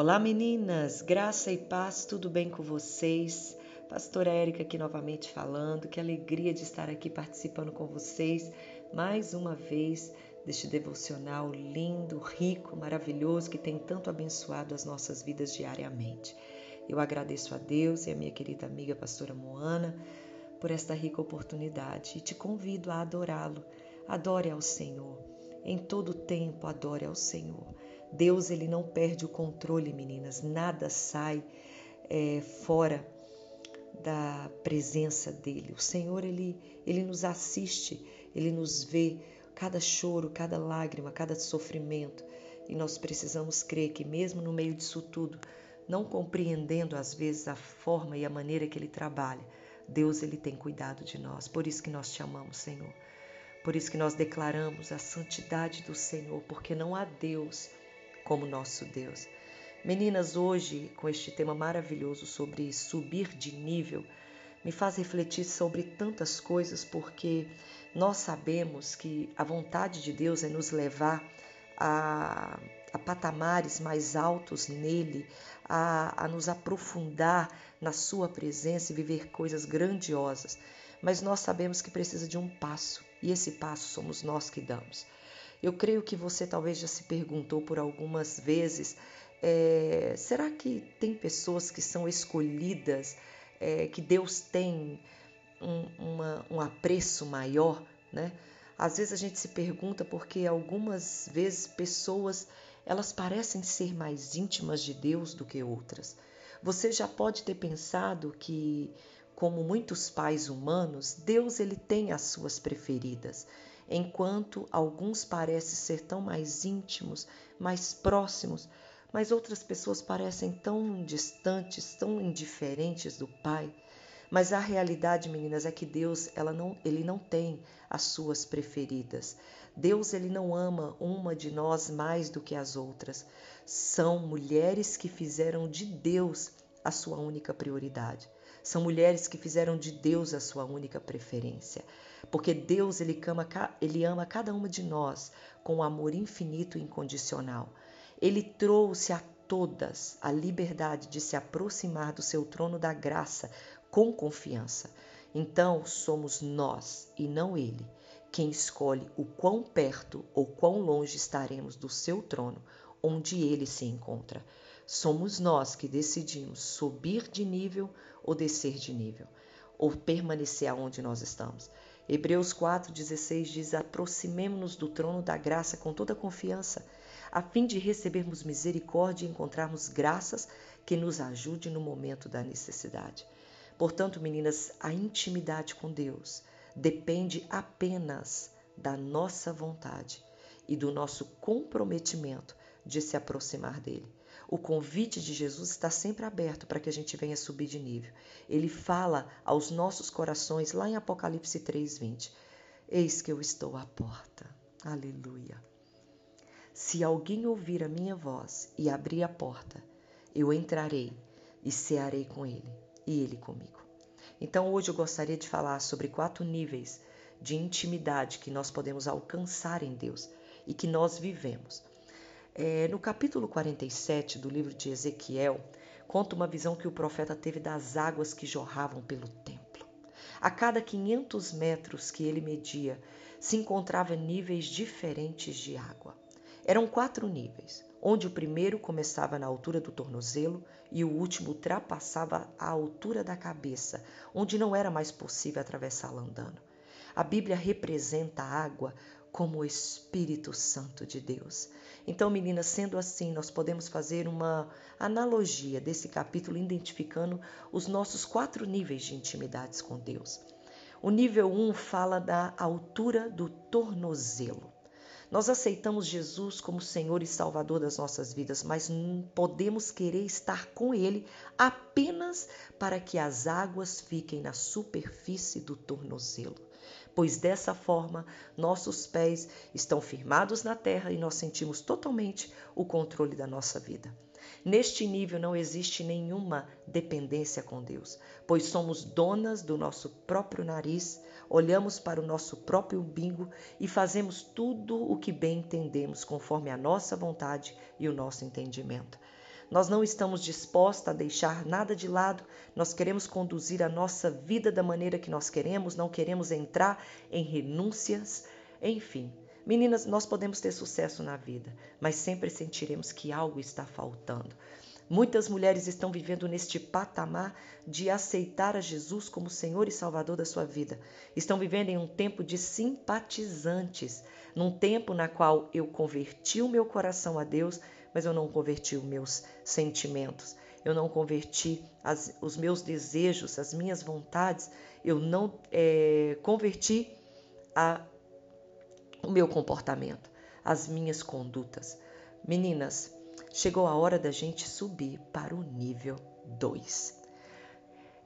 Olá meninas, graça e paz, tudo bem com vocês? Pastora Érica aqui novamente falando, que alegria de estar aqui participando com vocês mais uma vez deste devocional lindo, rico, maravilhoso que tem tanto abençoado as nossas vidas diariamente. Eu agradeço a Deus e a minha querida amiga pastora Moana por esta rica oportunidade e te convido a adorá-lo. Adore ao Senhor. Em todo tempo adore ao Senhor. Deus ele não perde o controle, meninas. Nada sai é, fora da presença dele. O Senhor ele ele nos assiste, ele nos vê cada choro, cada lágrima, cada sofrimento. E nós precisamos crer que mesmo no meio disso tudo, não compreendendo às vezes a forma e a maneira que ele trabalha, Deus ele tem cuidado de nós. Por isso que nós te amamos, Senhor. Por isso que nós declaramos a santidade do Senhor, porque não há Deus como nosso Deus. Meninas, hoje, com este tema maravilhoso sobre subir de nível, me faz refletir sobre tantas coisas, porque nós sabemos que a vontade de Deus é nos levar a, a patamares mais altos nele, a, a nos aprofundar na Sua presença e viver coisas grandiosas. Mas nós sabemos que precisa de um passo, e esse passo somos nós que damos. Eu creio que você talvez já se perguntou por algumas vezes: é, será que tem pessoas que são escolhidas, é, que Deus tem um, uma, um apreço maior? Né? Às vezes a gente se pergunta porque algumas vezes pessoas elas parecem ser mais íntimas de Deus do que outras. Você já pode ter pensado que, como muitos pais humanos, Deus ele tem as suas preferidas enquanto alguns parecem ser tão mais íntimos, mais próximos, mas outras pessoas parecem tão distantes, tão indiferentes do Pai. Mas a realidade, meninas, é que Deus, ela não, ele não tem as suas preferidas. Deus, ele não ama uma de nós mais do que as outras. São mulheres que fizeram de Deus a sua única prioridade. São mulheres que fizeram de Deus a sua única preferência porque Deus ele ama, ele ama cada uma de nós com um amor infinito e incondicional. Ele trouxe a todas a liberdade de se aproximar do seu trono da graça com confiança. Então somos nós e não ele quem escolhe o quão perto ou quão longe estaremos do seu trono, onde ele se encontra. Somos nós que decidimos subir de nível ou descer de nível, ou permanecer aonde nós estamos. Hebreus 4,16 diz: Aproximemo-nos do trono da graça com toda confiança, a fim de recebermos misericórdia e encontrarmos graças que nos ajude no momento da necessidade. Portanto, meninas, a intimidade com Deus depende apenas da nossa vontade e do nosso comprometimento de se aproximar dele. O convite de Jesus está sempre aberto para que a gente venha subir de nível. Ele fala aos nossos corações lá em Apocalipse 3:20. Eis que eu estou à porta. Aleluia. Se alguém ouvir a minha voz e abrir a porta, eu entrarei e cearei com ele e ele comigo. Então hoje eu gostaria de falar sobre quatro níveis de intimidade que nós podemos alcançar em Deus e que nós vivemos. É, no capítulo 47 do livro de Ezequiel, conta uma visão que o profeta teve das águas que jorravam pelo templo. A cada 500 metros que ele media, se encontrava níveis diferentes de água. Eram quatro níveis, onde o primeiro começava na altura do tornozelo e o último ultrapassava a altura da cabeça, onde não era mais possível atravessá-la andando. A Bíblia representa a água como o Espírito Santo de Deus. Então, meninas, sendo assim, nós podemos fazer uma analogia desse capítulo identificando os nossos quatro níveis de intimidades com Deus. O nível 1 um fala da altura do tornozelo. Nós aceitamos Jesus como Senhor e Salvador das nossas vidas, mas podemos querer estar com Ele apenas para que as águas fiquem na superfície do tornozelo pois dessa forma nossos pés estão firmados na terra e nós sentimos totalmente o controle da nossa vida. Neste nível não existe nenhuma dependência com Deus, pois somos donas do nosso próprio nariz, olhamos para o nosso próprio umbigo e fazemos tudo o que bem entendemos, conforme a nossa vontade e o nosso entendimento. Nós não estamos dispostos a deixar nada de lado, nós queremos conduzir a nossa vida da maneira que nós queremos, não queremos entrar em renúncias, enfim. Meninas, nós podemos ter sucesso na vida, mas sempre sentiremos que algo está faltando. Muitas mulheres estão vivendo neste patamar de aceitar a Jesus como Senhor e Salvador da sua vida. Estão vivendo em um tempo de simpatizantes, num tempo na qual eu converti o meu coração a Deus, mas eu não converti os meus sentimentos. Eu não converti as, os meus desejos, as minhas vontades. Eu não é, converti a, o meu comportamento, as minhas condutas. Meninas, chegou a hora da gente subir para o nível 2.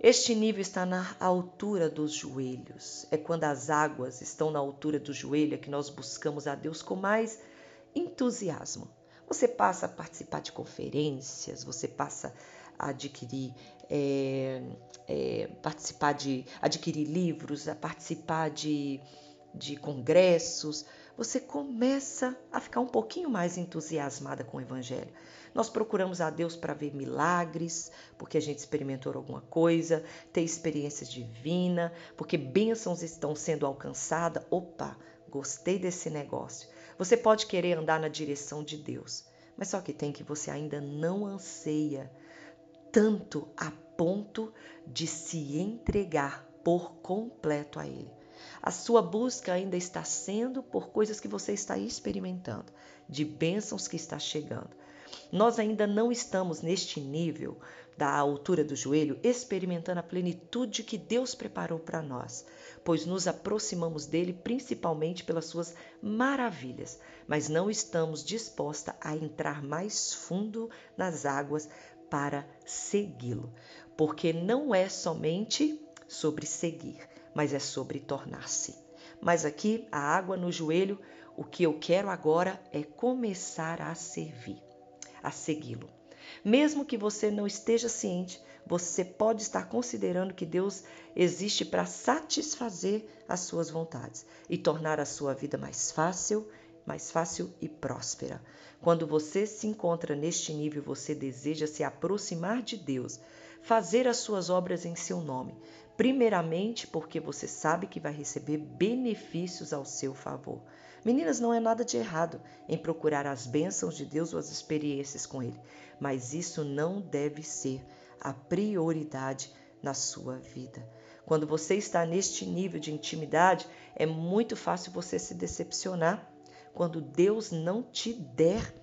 Este nível está na altura dos joelhos. É quando as águas estão na altura do joelho é que nós buscamos a Deus com mais entusiasmo. Você passa a participar de conferências, você passa a adquirir, é, é, participar de adquirir livros, a participar de, de congressos, você começa a ficar um pouquinho mais entusiasmada com o Evangelho. Nós procuramos a Deus para ver milagres, porque a gente experimentou alguma coisa, ter experiência divina, porque bênçãos estão sendo alcançadas. Opa, gostei desse negócio. Você pode querer andar na direção de Deus, mas só que tem que você ainda não anseia tanto a ponto de se entregar por completo a Ele. A sua busca ainda está sendo por coisas que você está experimentando, de bênçãos que está chegando. Nós ainda não estamos neste nível da altura do joelho experimentando a plenitude que Deus preparou para nós, pois nos aproximamos dele principalmente pelas suas maravilhas, mas não estamos disposta a entrar mais fundo nas águas para segui-lo, porque não é somente sobre seguir, mas é sobre tornar-se. Mas aqui, a água no joelho, o que eu quero agora é começar a servir, a segui-lo. Mesmo que você não esteja ciente, você pode estar considerando que Deus existe para satisfazer as suas vontades e tornar a sua vida mais fácil, mais fácil e próspera. Quando você se encontra neste nível, você deseja se aproximar de Deus, fazer as suas obras em seu nome, primeiramente porque você sabe que vai receber benefícios ao seu favor. Meninas, não é nada de errado em procurar as bênçãos de Deus ou as experiências com Ele, mas isso não deve ser a prioridade na sua vida. Quando você está neste nível de intimidade, é muito fácil você se decepcionar quando Deus não te der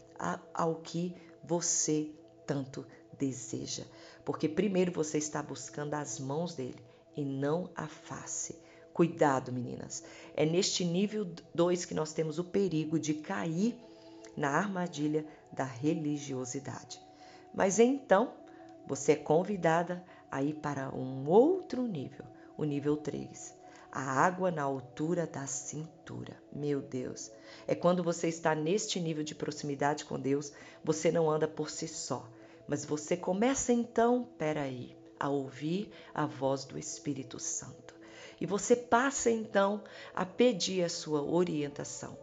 ao que você tanto deseja. Porque primeiro você está buscando as mãos dele e não a face. Cuidado, meninas. É neste nível 2 que nós temos o perigo de cair na armadilha da religiosidade. Mas então, você é convidada a ir para um outro nível, o nível 3. A água na altura da cintura. Meu Deus. É quando você está neste nível de proximidade com Deus, você não anda por si só, mas você começa então, peraí, a ouvir a voz do Espírito Santo. E você passa então a pedir a sua orientação.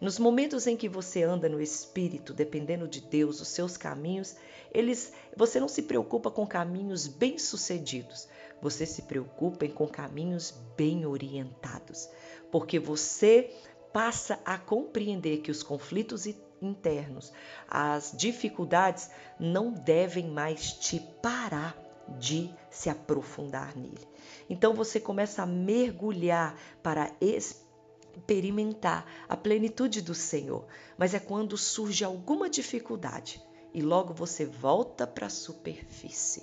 Nos momentos em que você anda no Espírito, dependendo de Deus, os seus caminhos, eles, você não se preocupa com caminhos bem-sucedidos, você se preocupa com caminhos bem orientados, porque você passa a compreender que os conflitos internos, as dificuldades não devem mais te parar de se aprofundar nele. Então você começa a mergulhar para experimentar a plenitude do Senhor, mas é quando surge alguma dificuldade e logo você volta para a superfície.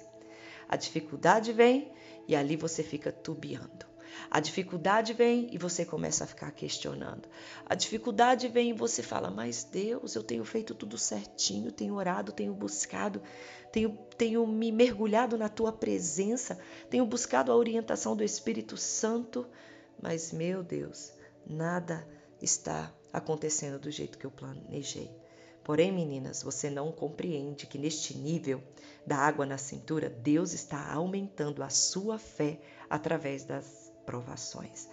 A dificuldade vem e ali você fica tubiando. A dificuldade vem e você começa a ficar questionando. A dificuldade vem e você fala: Mas Deus, eu tenho feito tudo certinho, tenho orado, tenho buscado, tenho, tenho me mergulhado na tua presença, tenho buscado a orientação do Espírito Santo, mas meu Deus, nada está acontecendo do jeito que eu planejei. Porém, meninas, você não compreende que neste nível da água na cintura, Deus está aumentando a sua fé através das provações.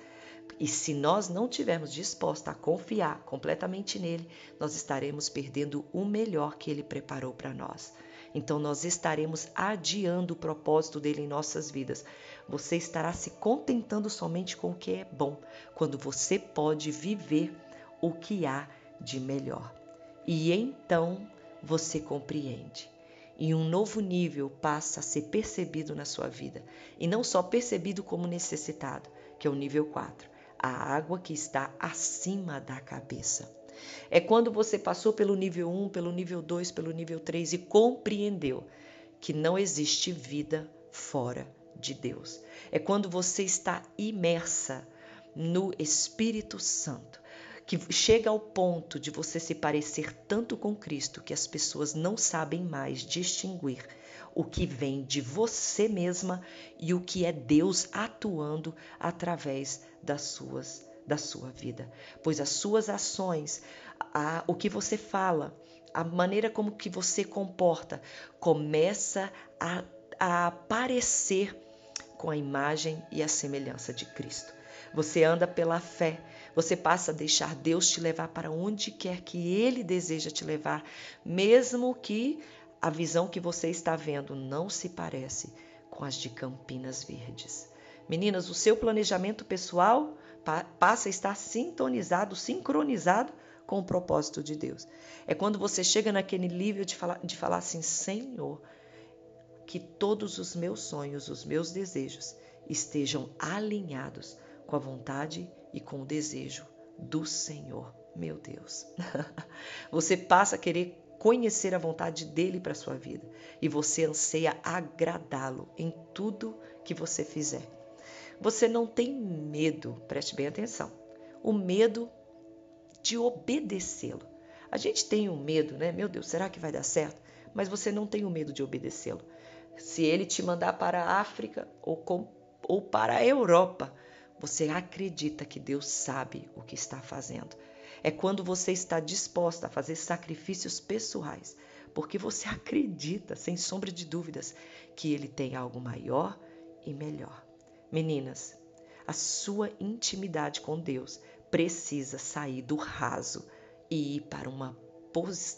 E se nós não tivermos disposta a confiar completamente nele, nós estaremos perdendo o melhor que ele preparou para nós. Então nós estaremos adiando o propósito dele em nossas vidas. Você estará se contentando somente com o que é bom, quando você pode viver o que há de melhor. E então você compreende. E um novo nível passa a ser percebido na sua vida. E não só percebido como necessitado, que é o nível 4, a água que está acima da cabeça. É quando você passou pelo nível 1, pelo nível 2, pelo nível 3 e compreendeu que não existe vida fora de Deus. É quando você está imersa no Espírito Santo, que chega ao ponto de você se parecer tanto com Cristo que as pessoas não sabem mais distinguir o que vem de você mesma e o que é Deus atuando através das suas da sua vida, pois as suas ações, a, o que você fala, a maneira como que você comporta começa a, a aparecer com a imagem e a semelhança de Cristo. Você anda pela fé, você passa a deixar Deus te levar para onde quer que Ele deseja te levar, mesmo que a visão que você está vendo não se parece com as de Campinas Verdes. Meninas, o seu planejamento pessoal passa a estar sintonizado, sincronizado com o propósito de Deus. É quando você chega naquele nível de falar, de falar assim: Senhor, que todos os meus sonhos, os meus desejos estejam alinhados com a vontade e com o desejo do Senhor, meu Deus. Você passa a querer conhecer a vontade dele para sua vida e você anseia agradá-lo em tudo que você fizer. Você não tem medo, preste bem atenção. O medo de obedecê-lo. A gente tem um medo, né? Meu Deus, será que vai dar certo? Mas você não tem o medo de obedecê-lo. Se ele te mandar para a África ou, com, ou para a Europa, você acredita que Deus sabe o que está fazendo. É quando você está disposta a fazer sacrifícios pessoais, porque você acredita, sem sombra de dúvidas, que Ele tem algo maior e melhor. Meninas, a sua intimidade com Deus precisa sair do raso e ir para uma,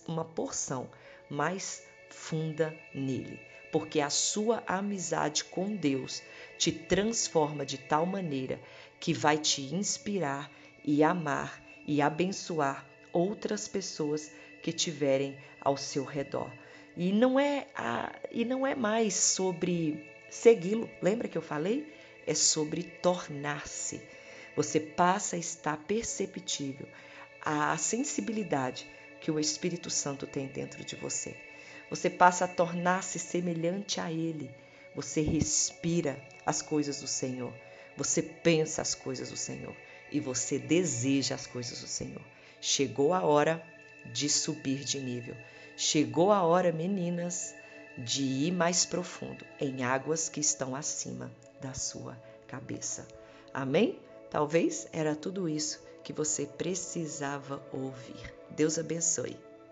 uma porção mais funda nele, porque a sua amizade com Deus te transforma de tal maneira que vai te inspirar e amar e abençoar outras pessoas que tiverem ao seu redor. E não é a, e não é mais sobre segui-lo. Lembra que eu falei? É sobre tornar-se. Você passa a estar perceptível a sensibilidade que o Espírito Santo tem dentro de você. Você passa a tornar-se semelhante a ele você respira as coisas do Senhor. Você pensa as coisas do Senhor. E você deseja as coisas do Senhor. Chegou a hora de subir de nível. Chegou a hora, meninas, de ir mais profundo em águas que estão acima da sua cabeça. Amém? Talvez era tudo isso que você precisava ouvir. Deus abençoe.